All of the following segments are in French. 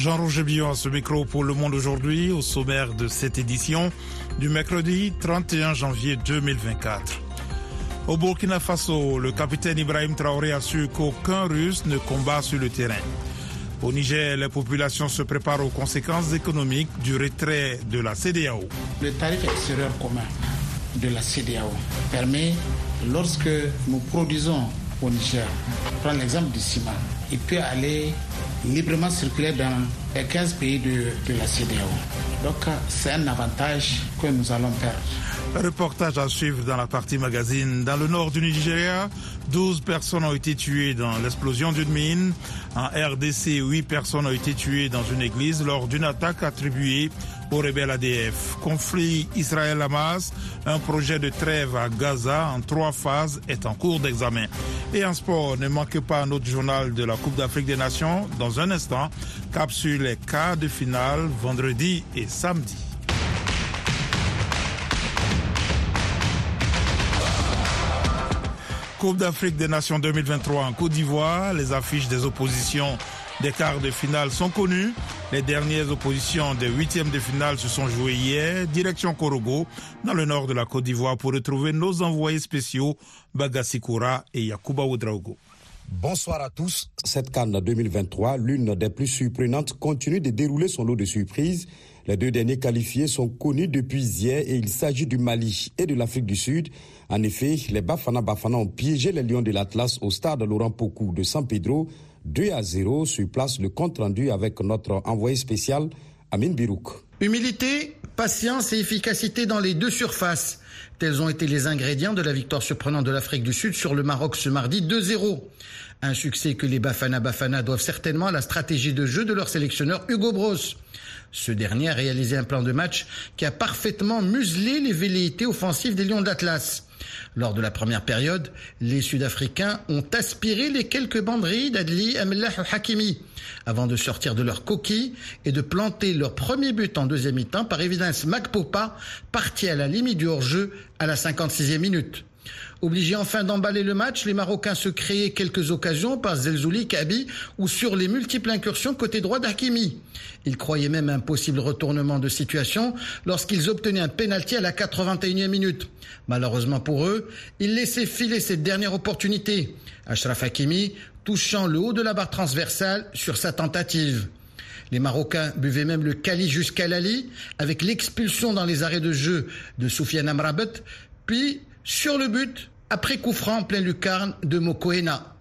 Jean-Roger Billon à ce micro pour Le Monde aujourd'hui, au sommaire de cette édition du mercredi 31 janvier 2024. Au Burkina Faso, le capitaine Ibrahim Traoré assure qu'aucun Russe ne combat sur le terrain. Au Niger, les populations se préparent aux conséquences économiques du retrait de la CDAO. Le tarif extérieur commun de la CDAO permet, lorsque nous produisons au Niger, prends l'exemple du ciment, il peut aller librement circuler dans les 15 pays de, de la CDAO. Donc c'est un avantage que nous allons perdre. Reportage à suivre dans la partie magazine. Dans le nord du Nigeria, 12 personnes ont été tuées dans l'explosion d'une mine. En RDC, 8 personnes ont été tuées dans une église lors d'une attaque attribuée au rebelle ADF. Conflit Israël-Hamas, un projet de trêve à Gaza en trois phases est en cours d'examen. Et en sport, ne manquez pas notre journal de la Coupe d'Afrique des Nations. Dans un instant, cap sur les quarts de finale vendredi et samedi. Coupe d'Afrique des Nations 2023 en Côte d'Ivoire. Les affiches des oppositions des quarts de finale sont connues. Les dernières oppositions des huitièmes de finale se sont jouées hier. Direction Korogo, dans le nord de la Côte d'Ivoire, pour retrouver nos envoyés spéciaux Bagasikura et Yakuba Oudraogo. Bonsoir à tous. Cette canne 2023, l'une des plus surprenantes, continue de dérouler son lot de surprises. Les deux derniers qualifiés sont connus depuis hier et il s'agit du Mali et de l'Afrique du Sud. En effet, les Bafana Bafana ont piégé les Lions de l'Atlas au stade Laurent Pocou de San Pedro 2 à 0 sur place le compte rendu avec notre envoyé spécial Amin Birouk. Humilité, patience et efficacité dans les deux surfaces. Tels ont été les ingrédients de la victoire surprenante de l'Afrique du Sud sur le Maroc ce mardi 2-0. Un succès que les Bafana Bafana doivent certainement à la stratégie de jeu de leur sélectionneur Hugo Bros. Ce dernier a réalisé un plan de match qui a parfaitement muselé les velléités offensives des Lions d'Atlas. Lors de la première période, les Sud-Africains ont aspiré les quelques banderies d'Adli Amellah Hakimi avant de sortir de leur coquille et de planter leur premier but en deuxième mi-temps par évidence Macpopa, parti à la limite du hors-jeu à la 56e minute. Obligés enfin d'emballer le match, les Marocains se créaient quelques occasions par Zelzouli, Kabi ou sur les multiples incursions côté droit d'Hakimi. Ils croyaient même un possible retournement de situation lorsqu'ils obtenaient un pénalty à la 81e minute. Malheureusement pour eux, ils laissaient filer cette dernière opportunité. Ashraf Hakimi touchant le haut de la barre transversale sur sa tentative. Les Marocains buvaient même le Kali jusqu'à Lali avec l'expulsion dans les arrêts de jeu de Soufiane Amrabat, puis sur le but, après coup franc plein lucarne de Mokoena.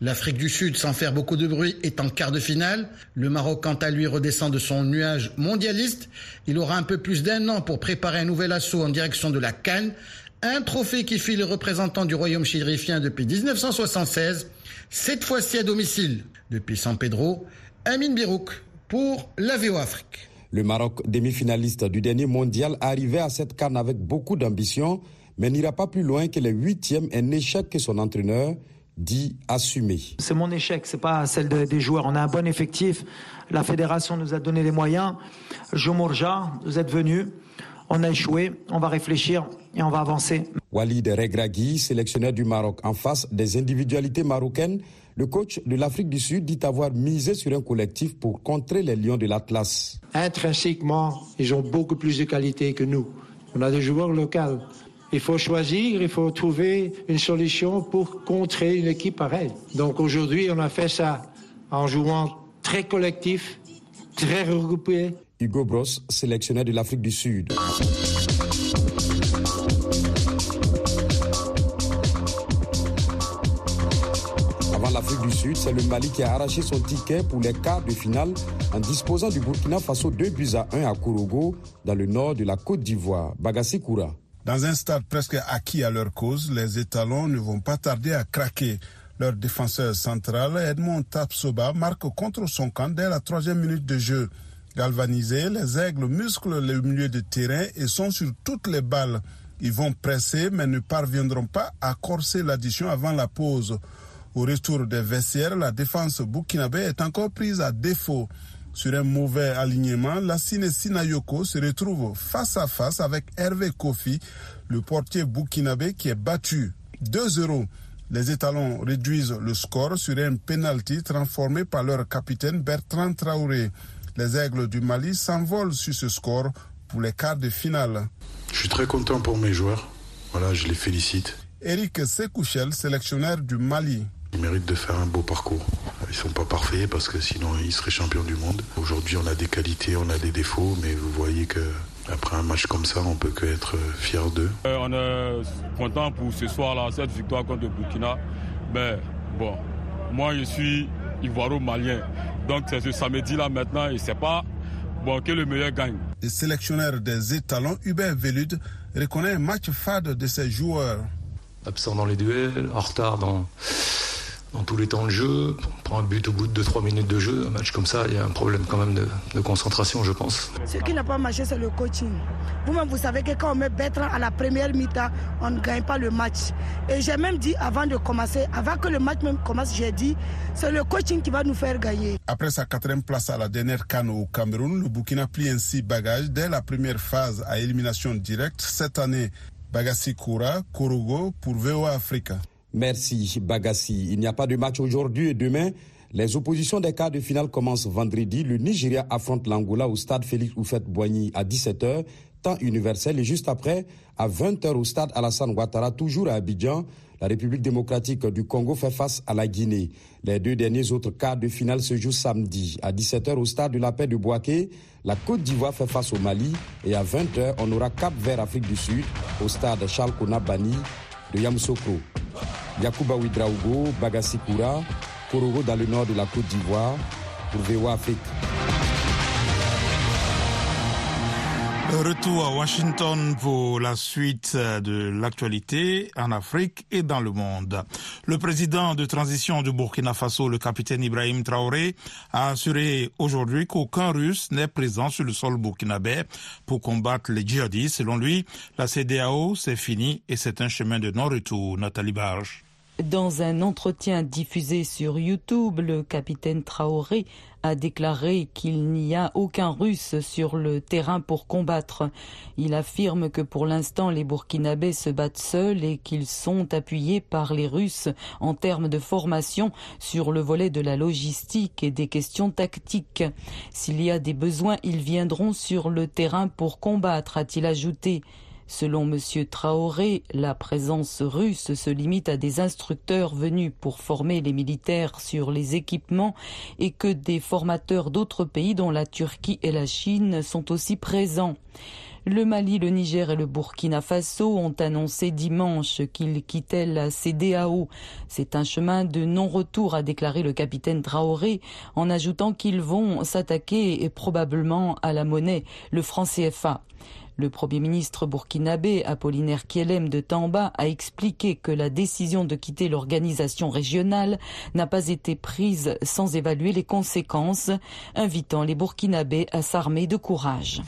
L'Afrique du Sud, sans faire beaucoup de bruit, est en quart de finale. Le Maroc, quant à lui, redescend de son nuage mondialiste. Il aura un peu plus d'un an pour préparer un nouvel assaut en direction de la Cannes. Un trophée qui fit le représentant du royaume chérifien depuis 1976, cette fois-ci à domicile. Depuis San Pedro, Amin Birouk pour la VO Afrique. Le Maroc, demi-finaliste du dernier mondial, arrivait à cette canne avec beaucoup d'ambition mais n'ira pas plus loin que les huitièmes, un échec que son entraîneur dit assumer. C'est mon échec, c'est pas celle des joueurs. On a un bon effectif. La fédération nous a donné les moyens. Jomorja, vous êtes venu. On a échoué. On va réfléchir et on va avancer. Walid Regragui, sélectionneur du Maroc, en face des individualités marocaines, le coach de l'Afrique du Sud dit avoir misé sur un collectif pour contrer les Lions de l'Atlas. Intrinsèquement, ils ont beaucoup plus de qualité que nous. On a des joueurs locaux. Il faut choisir, il faut trouver une solution pour contrer une équipe pareille. Donc aujourd'hui, on a fait ça en jouant très collectif, très regroupé. Hugo Bros, sélectionneur de l'Afrique du Sud. Avant l'Afrique du Sud, c'est le Mali qui a arraché son ticket pour les quarts de finale en disposant du Burkina Faso 2 buts à 1 à Kourogo, dans le nord de la Côte d'Ivoire. Bagassi Koura. Dans un stade presque acquis à leur cause, les étalons ne vont pas tarder à craquer. Leur défenseur central, Edmond Tapsoba, marque contre son camp dès la troisième minute de jeu. Galvanisés, les aigles musclent le milieu de terrain et sont sur toutes les balles. Ils vont presser mais ne parviendront pas à corser l'addition avant la pause. Au retour des vestiaires, la défense burkinabé est encore prise à défaut. Sur un mauvais alignement, Lassine Sinayoko se retrouve face à face avec Hervé Kofi, le portier burkinabé qui est battu 2-0. Les étalons réduisent le score sur un penalty transformé par leur capitaine Bertrand Traoré. Les Aigles du Mali s'envolent sur ce score pour les quarts de finale. Je suis très content pour mes joueurs. Voilà, je les félicite. Eric Sekouchel, sélectionneur du Mali. Ils méritent de faire un beau parcours. Ils sont pas parfaits parce que sinon ils seraient champions du monde. Aujourd'hui, on a des qualités, on a des défauts, mais vous voyez que après un match comme ça, on peut que être fier d'eux. Euh, on est content pour ce soir-là, cette victoire contre le Burkina. Mais bon, moi je suis ivoiro-malien. Donc c'est ce samedi-là maintenant et c'est pas bon que le meilleur gagne. Le sélectionneur des étalons, Hubert Velud, reconnaît un match fade de ses joueurs. Absent dans les duels, en retard dans dans tous les temps de jeu. On prend un but au bout de 2-3 minutes de jeu. Un match comme ça, il y a un problème quand même de, concentration, je pense. Ce qui n'a pas marché, c'est le coaching. Vous-même, vous savez que quand on met Bertrand à la première mi-temps, on ne gagne pas le match. Et j'ai même dit avant de commencer, avant que le match même commence, j'ai dit, c'est le coaching qui va nous faire gagner. Après sa quatrième place à la dernière canne au Cameroun, le Burkina plie ainsi bagage dès la première phase à élimination directe. Cette année, Bagassi Koura, Korogo pour VOA Africa. Merci Bagassi. Il n'y a pas de match aujourd'hui et demain. Les oppositions des quarts de finale commencent vendredi. Le Nigeria affronte l'Angola au stade Félix Oufette-Boigny à 17h, temps universel. Et juste après, à 20h au stade Alassane Ouattara, toujours à Abidjan, la République démocratique du Congo fait face à la Guinée. Les deux derniers autres quarts de finale se jouent samedi. À 17h au stade de la paix de Boaké, la Côte d'Ivoire fait face au Mali. Et à 20h, on aura Cap Vert Afrique du Sud au stade Charles Konabani de Yamoussoukro. Yakuba Ouidraogo, Bagasikura, Korogo dans le nord de la Côte d'Ivoire pour VOA Afrique. Retour à Washington pour la suite de l'actualité en Afrique et dans le monde. Le président de transition du Burkina Faso, le capitaine Ibrahim Traoré, a assuré aujourd'hui qu'aucun Russe n'est présent sur le sol burkinabé pour combattre les djihadistes. Selon lui, la CDAO, c'est fini et c'est un chemin de non-retour. Nathalie Barge. Dans un entretien diffusé sur YouTube, le capitaine Traoré a déclaré qu'il n'y a aucun russe sur le terrain pour combattre. Il affirme que pour l'instant les Burkinabés se battent seuls et qu'ils sont appuyés par les Russes en termes de formation sur le volet de la logistique et des questions tactiques. S'il y a des besoins, ils viendront sur le terrain pour combattre, a-t-il ajouté. Selon M. Traoré, la présence russe se limite à des instructeurs venus pour former les militaires sur les équipements et que des formateurs d'autres pays dont la Turquie et la Chine sont aussi présents. Le Mali, le Niger et le Burkina Faso ont annoncé dimanche qu'ils quittaient la CDAO. C'est un chemin de non-retour, a déclaré le capitaine Traoré, en ajoutant qu'ils vont s'attaquer probablement à la monnaie, le franc CFA. Le Premier ministre burkinabé Apollinaire Kielem de Tamba a expliqué que la décision de quitter l'organisation régionale n'a pas été prise sans évaluer les conséquences, invitant les Burkinabés à s'armer de courage.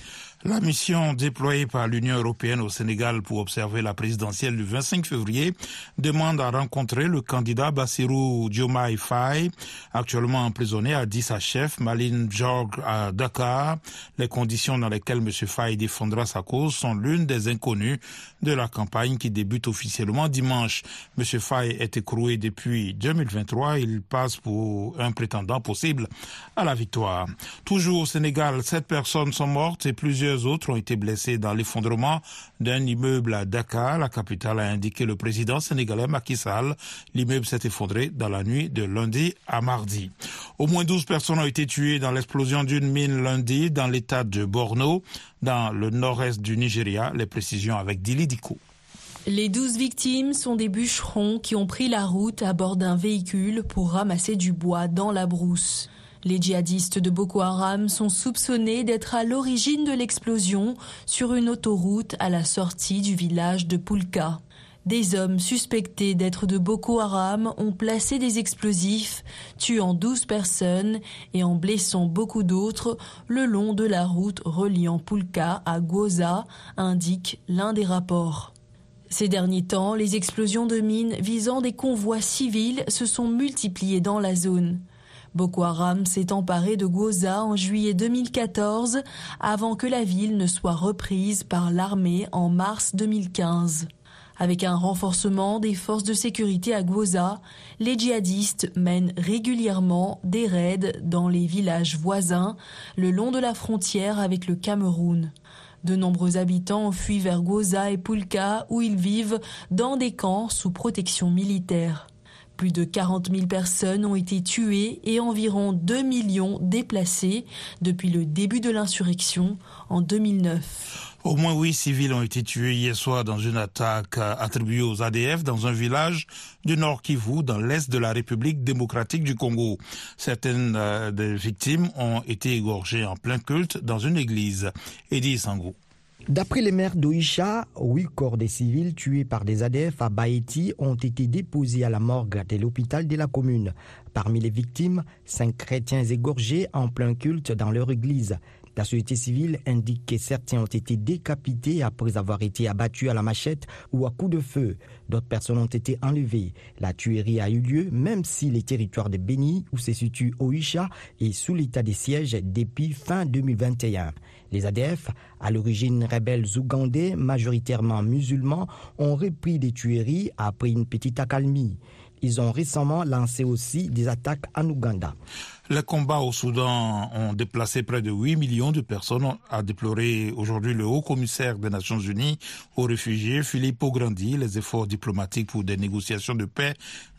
La mission déployée par l'Union européenne au Sénégal pour observer la présidentielle du 25 février demande à rencontrer le candidat Bassirou Diomaye Faye, actuellement emprisonné à 10 à chef, Maline Jorg à Dakar. Les conditions dans lesquelles M. Faye défendra sa cause sont l'une des inconnues de la campagne qui débute officiellement dimanche. M. Faye est écroué depuis 2023. Il passe pour un prétendant possible à la victoire. Toujours au Sénégal, sept personnes sont mortes et plusieurs autres ont été blessés dans l'effondrement d'un immeuble à Dakar. La capitale a indiqué le président sénégalais Macky Sall. L'immeuble s'est effondré dans la nuit de lundi à mardi. Au moins 12 personnes ont été tuées dans l'explosion d'une mine lundi dans l'état de Borno, dans le nord-est du Nigeria. Les précisions avec Dili Diko. Les douze victimes sont des bûcherons qui ont pris la route à bord d'un véhicule pour ramasser du bois dans la brousse. Les djihadistes de Boko Haram sont soupçonnés d'être à l'origine de l'explosion sur une autoroute à la sortie du village de Pulka. Des hommes suspectés d'être de Boko Haram ont placé des explosifs, tuant 12 personnes et en blessant beaucoup d'autres le long de la route reliant Pulka à Gwoza, indique l'un des rapports. Ces derniers temps, les explosions de mines visant des convois civils se sont multipliées dans la zone. Boko Haram s'est emparé de Gwoza en juillet 2014 avant que la ville ne soit reprise par l'armée en mars 2015. Avec un renforcement des forces de sécurité à Gwoza, les djihadistes mènent régulièrement des raids dans les villages voisins le long de la frontière avec le Cameroun. De nombreux habitants fuient vers Gwoza et Pulka où ils vivent dans des camps sous protection militaire. Plus de 40 000 personnes ont été tuées et environ 2 millions déplacées depuis le début de l'insurrection en 2009. Au moins huit civils ont été tués hier soir dans une attaque attribuée aux ADF dans un village du Nord Kivu, dans l'est de la République démocratique du Congo. Certaines euh, des victimes ont été égorgées en plein culte dans une église. Eddie Sango. D'après les maires d'Oisha, huit corps des civils tués par des ADF à Baïti ont été déposés à la morgue de l'hôpital de la commune. Parmi les victimes, cinq chrétiens égorgés en plein culte dans leur église. La société civile indique que certains ont été décapités après avoir été abattus à la machette ou à coups de feu. D'autres personnes ont été enlevées. La tuerie a eu lieu même si les territoires de Béni, où se situe Oisha, est sous l'état de siège depuis fin 2021. Les ADF, à l'origine rebelles ougandais, majoritairement musulmans, ont repris des tueries après une petite accalmie. Ils ont récemment lancé aussi des attaques en Ouganda. Les combats au Soudan ont déplacé près de 8 millions de personnes, a déploré aujourd'hui le haut commissaire des Nations Unies aux réfugiés, Philippe Grandi. Les efforts diplomatiques pour des négociations de paix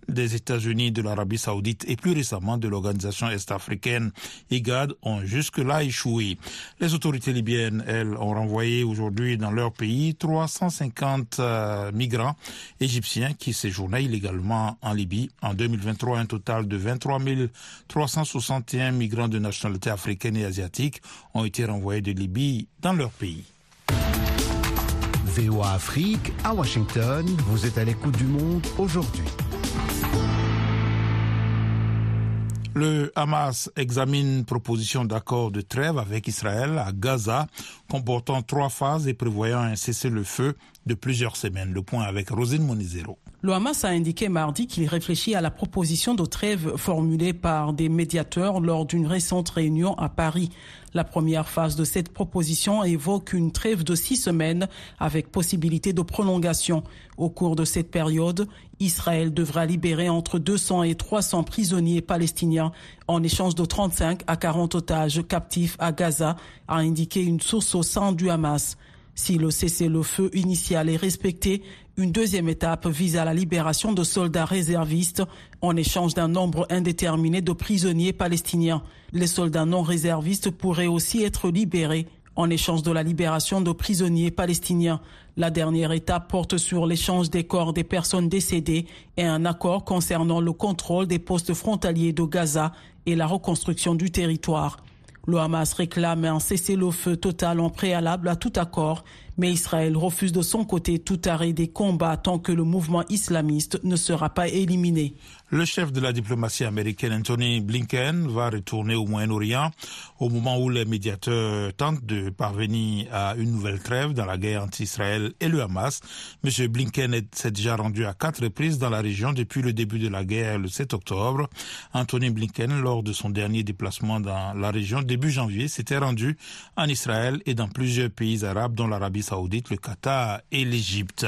des États-Unis, de l'Arabie saoudite et plus récemment de l'organisation est-africaine IGAD ont jusque-là échoué. Les autorités libyennes, elles, ont renvoyé aujourd'hui dans leur pays 350 euh, migrants égyptiens qui séjournaient illégalement en Libye. En 2023, un total de 23 361 migrants de nationalité africaine et asiatique ont été renvoyés de Libye dans leur pays. VOA Afrique, à Washington, vous êtes à l'écoute du monde aujourd'hui. Le Hamas examine une proposition d'accord de trêve avec Israël à Gaza, comportant trois phases et prévoyant un cessez-le-feu de plusieurs semaines. Le point avec Rosine Monizero. Le Hamas a indiqué mardi qu'il réfléchit à la proposition de trêve formulée par des médiateurs lors d'une récente réunion à Paris. La première phase de cette proposition évoque une trêve de six semaines avec possibilité de prolongation. Au cours de cette période, Israël devra libérer entre 200 et 300 prisonniers palestiniens en échange de 35 à 40 otages captifs à Gaza, a indiqué une source au sein du Hamas. Si le cessez-le-feu initial est respecté, une deuxième étape vise à la libération de soldats réservistes en échange d'un nombre indéterminé de prisonniers palestiniens. Les soldats non réservistes pourraient aussi être libérés en échange de la libération de prisonniers palestiniens. La dernière étape porte sur l'échange des corps des personnes décédées et un accord concernant le contrôle des postes frontaliers de Gaza et la reconstruction du territoire. Le Hamas réclame un cessez-le-feu total en préalable à tout accord, mais Israël refuse de son côté tout arrêt des combats tant que le mouvement islamiste ne sera pas éliminé. Le chef de la diplomatie américaine, Anthony Blinken, va retourner au Moyen-Orient au moment où les médiateurs tentent de parvenir à une nouvelle trêve dans la guerre entre Israël et le Hamas. M. Blinken s'est déjà rendu à quatre reprises dans la région depuis le début de la guerre le 7 octobre. Anthony Blinken, lors de son dernier déplacement dans la région début janvier, s'était rendu en Israël et dans plusieurs pays arabes dont l'Arabie saoudite, le Qatar et l'Égypte.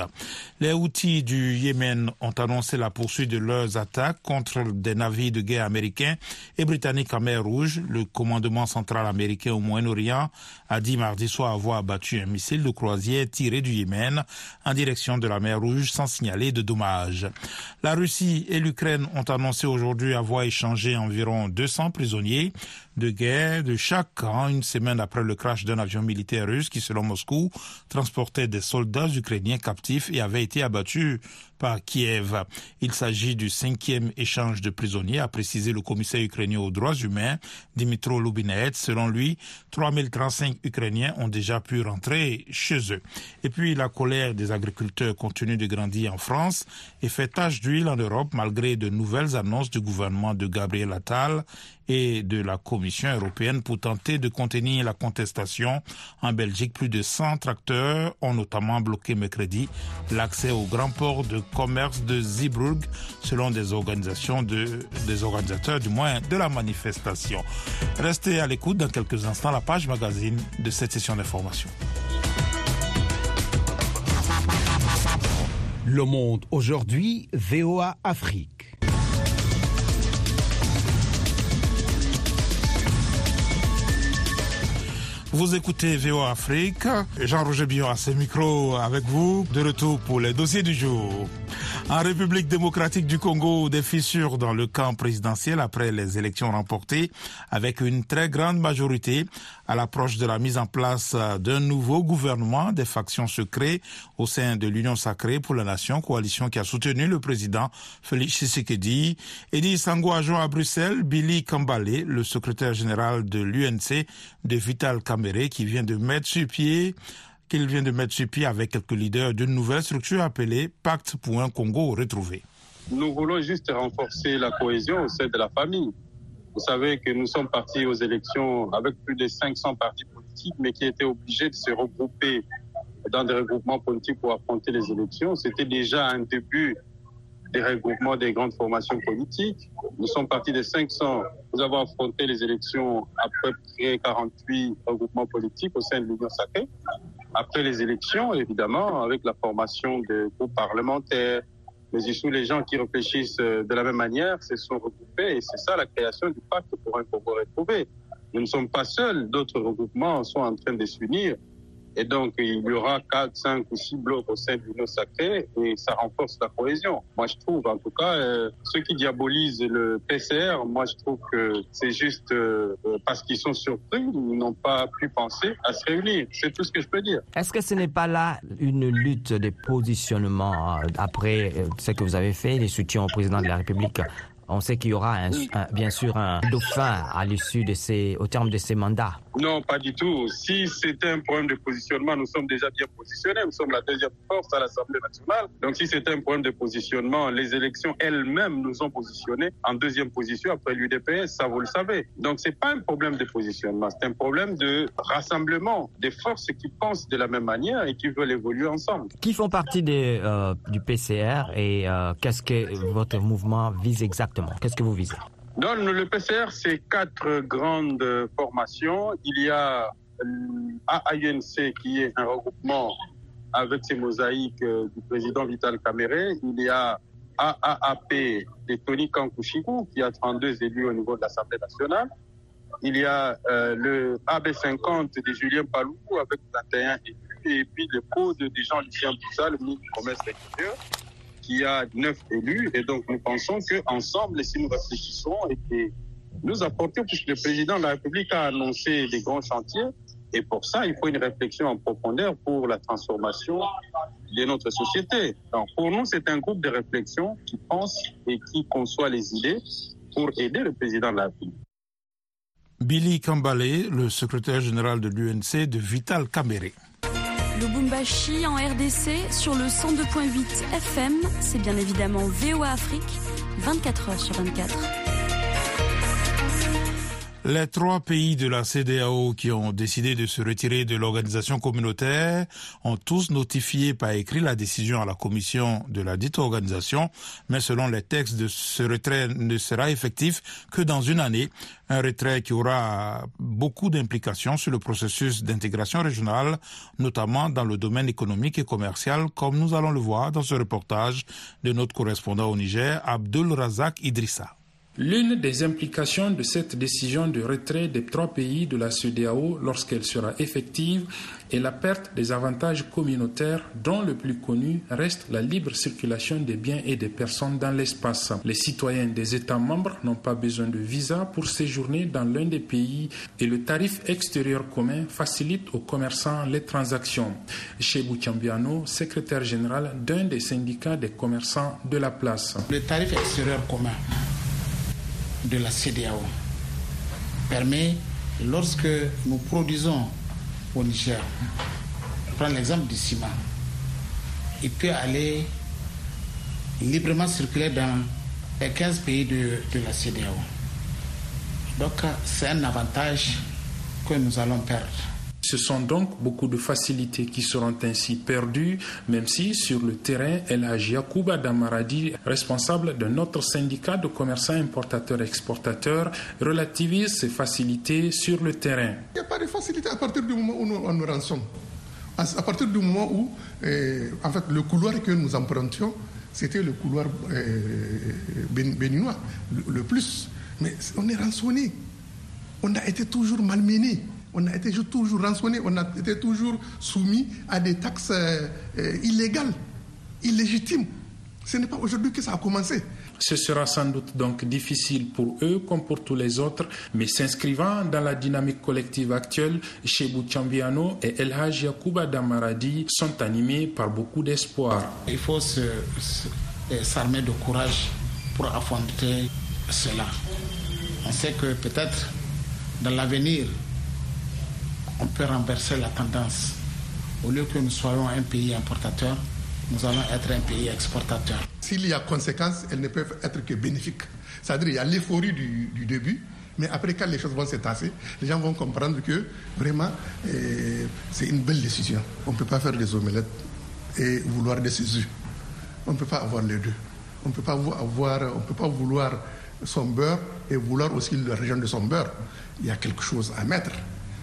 Les outils du Yémen ont annoncé la poursuite de leurs attaques contre des navires de guerre américains et britanniques en mer Rouge. Le commandement central américain au Moyen-Orient a dit mardi soir avoir abattu un missile de croisière tiré du Yémen en direction de la mer Rouge sans signaler de dommages. La Russie et l'Ukraine ont annoncé aujourd'hui avoir échangé environ 200 prisonniers de guerre de chaque camp une semaine après le crash d'un avion militaire russe qui, selon Moscou, transportait des soldats ukrainiens captifs et avait été abattu par Kiev. Il s'agit du cinquième échange de prisonniers, a précisé le commissaire ukrainien aux droits humains, Dimitro Lubinet. Selon lui, 3035 Ukrainiens ont déjà pu rentrer chez eux. Et puis, la colère des agriculteurs continue de grandir en France et fait tache d'huile en Europe malgré de nouvelles annonces du gouvernement de Gabriel Attal et de la Commission européenne pour tenter de contenir la contestation. En Belgique, plus de 100 tracteurs ont notamment bloqué mercredi l'accès au grand port de commerce de Zeebrugge, selon des organisations de, des organisateurs du moins de la manifestation. Restez à l'écoute dans quelques instants la page magazine de cette session d'information. Le Monde aujourd'hui, VOA Afrique. Vous écoutez VOA Afrique. Jean-Roger Bion à ce micro avec vous. De retour pour les dossiers du jour. En République démocratique du Congo, des fissures dans le camp présidentiel après les élections remportées avec une très grande majorité à l'approche de la mise en place d'un nouveau gouvernement des factions secrètes au sein de l'Union sacrée pour la nation, coalition qui a soutenu le président Félix Tshisekedi. Eddie Sango à Bruxelles, Billy Kambale, le secrétaire général de l'UNC de Vital Kamere qui vient de mettre sur pied qu'il vient de mettre sur pied avec quelques leaders d'une nouvelle structure appelée Pacte pour un Congo retrouvé. Nous voulons juste renforcer la cohésion au sein de la famille. Vous savez que nous sommes partis aux élections avec plus de 500 partis politiques, mais qui étaient obligés de se regrouper dans des regroupements politiques pour affronter les élections. C'était déjà un début des regroupements des grandes formations politiques. Nous sommes partis de 500. Nous avons affronté les élections peu près 48 regroupements politiques au sein de l'Union sacrée après les élections, évidemment, avec la formation des groupes parlementaires, mais aussi les gens qui réfléchissent euh, de la même manière se sont regroupés et c'est ça la création du pacte pour un Congo retrouvé. Nous ne sommes pas seuls, d'autres regroupements sont en train de s'unir et donc, il y aura 4, 5 ou 6 blocs au sein de l'Union sacrée et ça renforce la cohésion. Moi, je trouve, en tout cas, euh, ceux qui diabolisent le PCR, moi, je trouve que c'est juste euh, parce qu'ils sont surpris, ils n'ont pas pu penser à se réunir. C'est tout ce que je peux dire. Est-ce que ce n'est pas là une lutte de positionnement euh, après ce que vous avez fait, les soutiens au président de la République on sait qu'il y aura un, bien sûr un dauphin à l'issue de ces, au terme de ces mandats. Non, pas du tout. Si c'était un problème de positionnement, nous sommes déjà bien positionnés. Nous sommes la deuxième force à l'Assemblée nationale. Donc si c'était un problème de positionnement, les élections elles-mêmes nous ont positionnés en deuxième position après l'UDPS, ça vous le savez. Donc c'est pas un problème de positionnement, c'est un problème de rassemblement des forces qui pensent de la même manière et qui veulent évoluer ensemble. Qui font partie euh, du PCR et euh, qu'est-ce que votre mouvement vise exactement? Qu'est-ce que vous visez non, le PCR, c'est quatre grandes formations. Il y a AAUNC qui est un regroupement avec ses mosaïques euh, du président Vital Kamere. Il y a AAAP de Tony Kankushiku qui a 32 élus au niveau de l'Assemblée nationale. Il y a euh, le AB50 de Julien Palou avec 21 élus. Et puis le code de Jean-Lucien Boussa, le ministre du Commerce extérieur, qui a neuf élus. Et donc, nous pensons qu'ensemble, si nous réfléchissons et que nous apportons, puisque le président de la République a annoncé des grands chantiers, et pour ça, il faut une réflexion en profondeur pour la transformation de notre société. Donc, pour nous, c'est un groupe de réflexion qui pense et qui conçoit les idées pour aider le président de la République. Billy Kambale, le secrétaire général de l'UNC de Vital Kamere. Lubumbashi en RDC sur le 102.8 FM. C'est bien évidemment VOA Afrique, 24 heures sur 24. Les trois pays de la CDAO qui ont décidé de se retirer de l'organisation communautaire ont tous notifié par écrit la décision à la commission de la dite organisation, mais selon les textes de ce retrait ne sera effectif que dans une année, un retrait qui aura beaucoup d'implications sur le processus d'intégration régionale, notamment dans le domaine économique et commercial, comme nous allons le voir dans ce reportage de notre correspondant au Niger, Abdul Razak Idrissa. L'une des implications de cette décision de retrait des trois pays de la CEDEAO lorsqu'elle sera effective est la perte des avantages communautaires dont le plus connu reste la libre circulation des biens et des personnes dans l'espace. Les citoyens des États membres n'ont pas besoin de visa pour séjourner dans l'un des pays et le tarif extérieur commun facilite aux commerçants les transactions. Boutiambiano, secrétaire général d'un des syndicats des commerçants de la place. Le tarif extérieur commun de la CDAO permet, lorsque nous produisons au Niger, prendre l'exemple du ciment, il peut aller librement circuler dans les 15 pays de, de la CDAO. Donc c'est un avantage que nous allons perdre. Ce sont donc beaucoup de facilités qui seront ainsi perdues, même si sur le terrain, El Yacouba Damaradi, responsable de notre syndicat de commerçants importateurs-exportateurs, relativise ces facilités sur le terrain. Il n'y a pas de facilité à partir du moment où nous, on nous rançonne. À, partir du moment où, en fait, le couloir que nous empruntions, c'était le couloir béninois, le, plus. Mais on est rançonné. On a été toujours malmené. On a été toujours rançonné. On a été toujours soumis à des taxes illégales, illégitimes. Ce n'est pas aujourd'hui que ça a commencé. Ce sera sans doute donc difficile pour eux comme pour tous les autres, mais s'inscrivant dans la dynamique collective actuelle, Chebou Chambiano et El Haj Yacouba Damaradi sont animés par beaucoup d'espoir. Il faut s'armer de courage pour affronter cela. On sait que peut-être dans l'avenir, on peut renverser la tendance. Au lieu que nous soyons un pays importateur, nous allons être un pays exportateur. S'il y a conséquences, elles ne peuvent être que bénéfiques. C'est-à-dire qu'il y a l'euphorie du, début, mais après, quand les choses vont se tasser, les gens vont comprendre que vraiment, eh, c'est une belle décision. On ne peut pas faire des omelettes et vouloir des œufs. On ne peut pas avoir les deux. On ne peut pas vouloir son beurre et vouloir aussi la région de son beurre. Il y a quelque chose à mettre.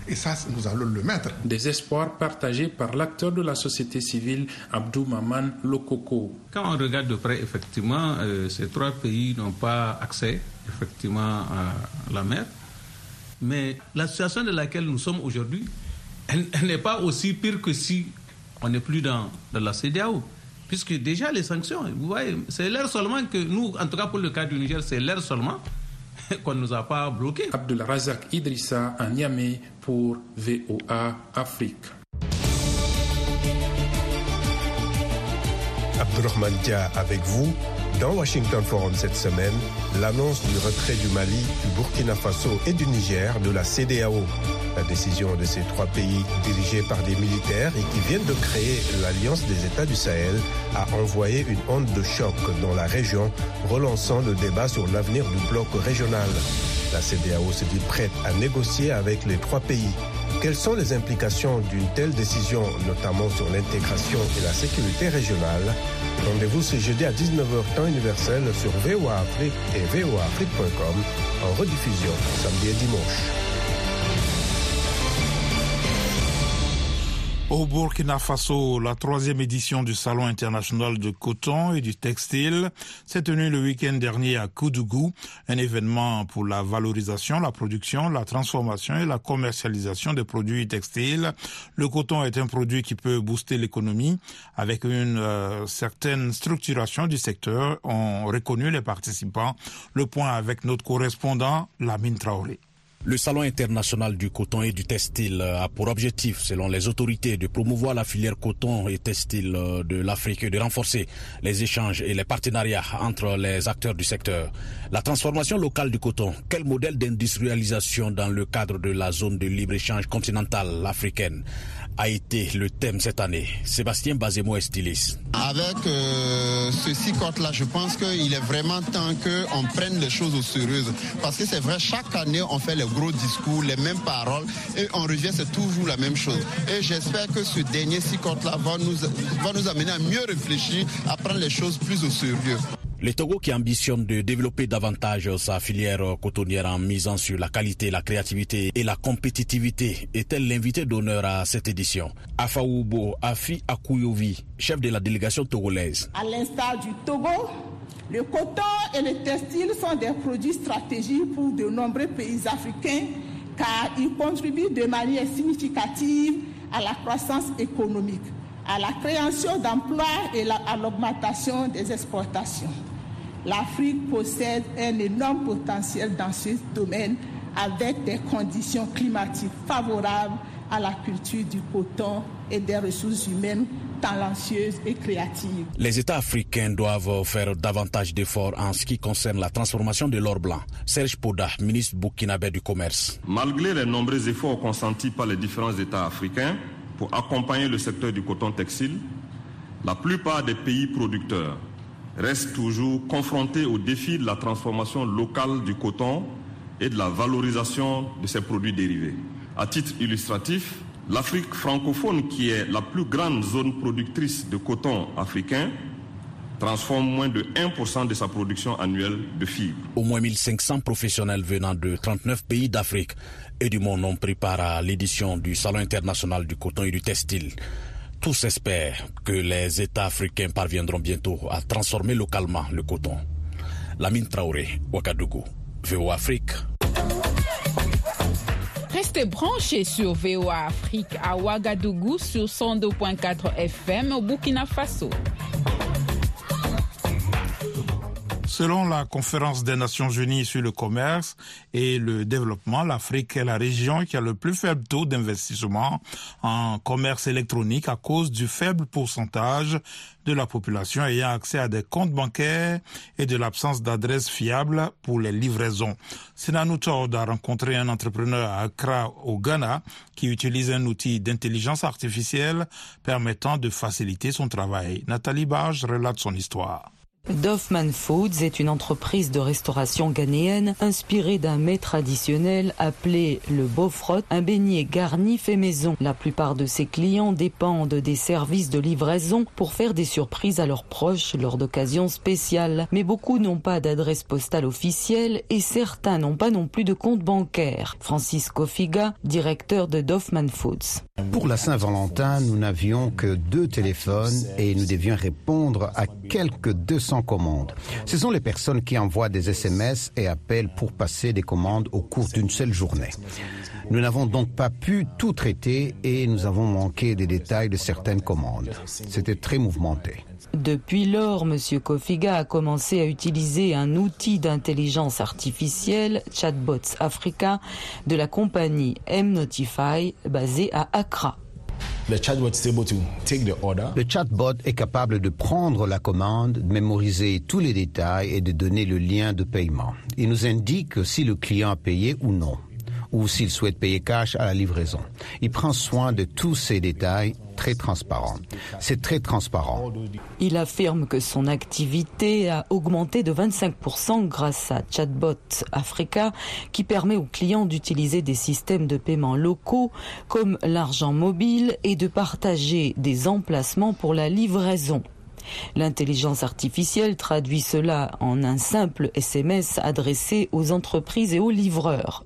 Et ça, nous allons le mettre. Des espoirs partagés par l'acteur de la société civile, Abdou Maman Lokoko. Quand on regarde de près, effectivement, euh, ces trois pays n'ont pas accès, effectivement, à la mer. Mais la situation dans laquelle nous sommes aujourd'hui, elle, n'est pas aussi pire que si on n'est plus dans, dans la CDAO puisque déjà les sanctions, vous voyez, c'est l'air seulement que nous, en tout cas pour le cas du Niger, c'est l'air seulement qu'on ne nous a pas bloqués. Abdul Razak Idrissa à Niamey pour VOA Afrique. Abdurrahman Dia avec vous. Dans Washington Forum cette semaine, l'annonce du retrait du Mali, du Burkina Faso et du Niger de la CDAO. La décision de ces trois pays dirigés par des militaires et qui viennent de créer l'Alliance des États du Sahel a envoyé une onde de choc dans la région, relançant le débat sur l'avenir du bloc régional. La CDAO se dit prête à négocier avec les trois pays. Quelles sont les implications d'une telle décision, notamment sur l'intégration et la sécurité régionale? Rendez-vous ce jeudi à 19h temps universel sur VOA Afrique et voaafrique.com en rediffusion samedi et dimanche. Au Burkina Faso, la troisième édition du Salon international de coton et du textile s'est tenue le week-end dernier à Koudougou, un événement pour la valorisation, la production, la transformation et la commercialisation des produits textiles. Le coton est un produit qui peut booster l'économie avec une euh, certaine structuration du secteur, ont reconnu les participants. Le point avec notre correspondant, Lamine Traoré. Le Salon international du coton et du textile a pour objectif, selon les autorités, de promouvoir la filière coton et textile de l'Afrique et de renforcer les échanges et les partenariats entre les acteurs du secteur. La transformation locale du coton, quel modèle d'industrialisation dans le cadre de la zone de libre-échange continentale africaine? A été le thème cette année. Sébastien Bazemo est styliste. Avec euh, ceci là je pense qu'il est vraiment temps qu'on prenne les choses au sérieux. Parce que c'est vrai, chaque année, on fait les gros discours, les mêmes paroles, et on revient, c'est toujours la même chose. Et j'espère que ce dernier six là va nous, va nous amener à mieux réfléchir, à prendre les choses plus au sérieux. Le Togo qui ambitionne de développer davantage sa filière cotonnière en misant sur la qualité, la créativité et la compétitivité est-elle l'invité d'honneur à cette édition? Afaoubo Afi Akouyovi, chef de la délégation togolaise. À l'instar du Togo, le coton et le textile sont des produits stratégiques pour de nombreux pays africains car ils contribuent de manière significative à la croissance économique à la création d'emplois et à l'augmentation des exportations. L'Afrique possède un énorme potentiel dans ce domaine avec des conditions climatiques favorables à la culture du coton et des ressources humaines talentueuses et créatives. Les États africains doivent faire davantage d'efforts en ce qui concerne la transformation de l'or blanc. Serge Poda, ministre burkinabé du Commerce. Malgré les nombreux efforts consentis par les différents États africains, pour accompagner le secteur du coton textile, la plupart des pays producteurs restent toujours confrontés au défi de la transformation locale du coton et de la valorisation de ses produits dérivés. À titre illustratif, l'Afrique francophone, qui est la plus grande zone productrice de coton africain, transforme moins de 1% de sa production annuelle de fibres. Au moins 1500 professionnels venant de 39 pays d'Afrique et du monde ont pris part à l'édition du Salon international du coton et du textile. Tous espèrent que les États africains parviendront bientôt à transformer localement le coton. Lamine Traoré, Ouagadougou, VO Afrique. Restez branchés sur VOA Afrique à Ouagadougou sur 102.4 FM au Burkina Faso. Selon la conférence des Nations Unies sur le commerce et le développement, l'Afrique est la région qui a le plus faible taux d'investissement en commerce électronique à cause du faible pourcentage de la population ayant accès à des comptes bancaires et de l'absence d'adresses fiables pour les livraisons. Sinanu a rencontré un entrepreneur à Accra, au Ghana, qui utilise un outil d'intelligence artificielle permettant de faciliter son travail. Nathalie Barge relate son histoire. Doffman Foods est une entreprise de restauration ghanéenne inspirée d'un mets traditionnel appelé le bofrot, un beignet garni fait maison. La plupart de ses clients dépendent des services de livraison pour faire des surprises à leurs proches lors d'occasions spéciales. Mais beaucoup n'ont pas d'adresse postale officielle et certains n'ont pas non plus de compte bancaire. Francisco Figa, directeur de Doffman Foods. Pour la Saint-Valentin, nous n'avions que deux téléphones et nous devions répondre à quelques 200 Ce sont les personnes qui envoient des SMS et appellent pour passer des commandes au cours d'une seule journée. Nous n'avons donc pas pu tout traiter et nous avons manqué des détails de certaines commandes. C'était très mouvementé. Depuis lors, M. Kofiga a commencé à utiliser un outil d'intelligence artificielle, Chatbots Africa, de la compagnie M-Notify, basée à Accra. Le chatbot est capable de prendre la commande, de mémoriser tous les détails et de donner le lien de paiement. Il nous indique si le client a payé ou non, ou s'il souhaite payer cash à la livraison. Il prend soin de tous ces détails très transparent. C'est très transparent. Il affirme que son activité a augmenté de 25% grâce à Chatbot Africa qui permet aux clients d'utiliser des systèmes de paiement locaux comme l'argent mobile et de partager des emplacements pour la livraison. L'intelligence artificielle traduit cela en un simple SMS adressé aux entreprises et aux livreurs.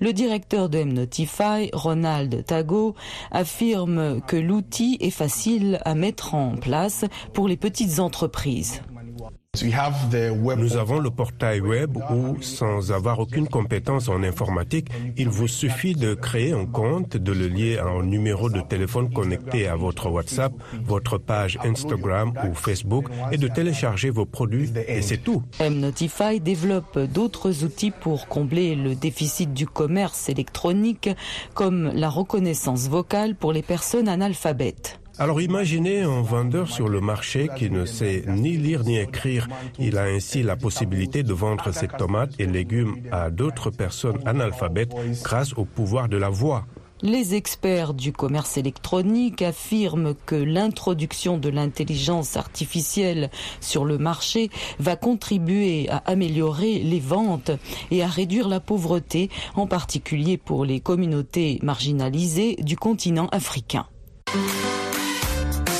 Le directeur de M-Notify, Ronald Tago, affirme que l'outil est facile à mettre en place pour les petites entreprises. Nous avons le portail web où, sans avoir aucune compétence en informatique, il vous suffit de créer un compte, de le lier à un numéro de téléphone connecté à votre WhatsApp, votre page Instagram ou Facebook et de télécharger vos produits et c'est tout. M-Notify développe d'autres outils pour combler le déficit du commerce électronique comme la reconnaissance vocale pour les personnes analphabètes. Alors imaginez un vendeur sur le marché qui ne sait ni lire ni écrire. Il a ainsi la possibilité de vendre ses tomates et légumes à d'autres personnes analphabètes grâce au pouvoir de la voix. Les experts du commerce électronique affirment que l'introduction de l'intelligence artificielle sur le marché va contribuer à améliorer les ventes et à réduire la pauvreté, en particulier pour les communautés marginalisées du continent africain.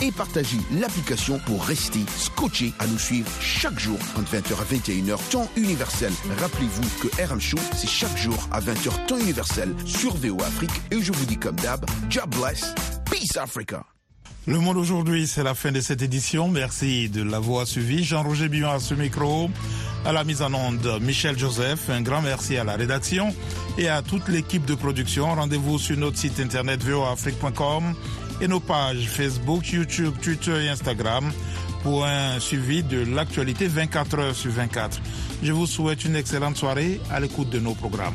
et partagez l'application pour rester scotché à nous suivre chaque jour entre 20h à 21h, temps universel. Rappelez-vous que RM Show, c'est chaque jour à 20h, temps universel sur VO Afrique. Et je vous dis comme d'hab, job bless, peace Africa. Le monde aujourd'hui, c'est la fin de cette édition. Merci de l'avoir suivi. Jean-Roger Billon à ce micro. À la mise en onde, Michel Joseph. Un grand merci à la rédaction et à toute l'équipe de production. Rendez-vous sur notre site internet voafrique.com et nos pages Facebook, YouTube, Twitter et Instagram pour un suivi de l'actualité 24 heures sur 24. Je vous souhaite une excellente soirée à l'écoute de nos programmes.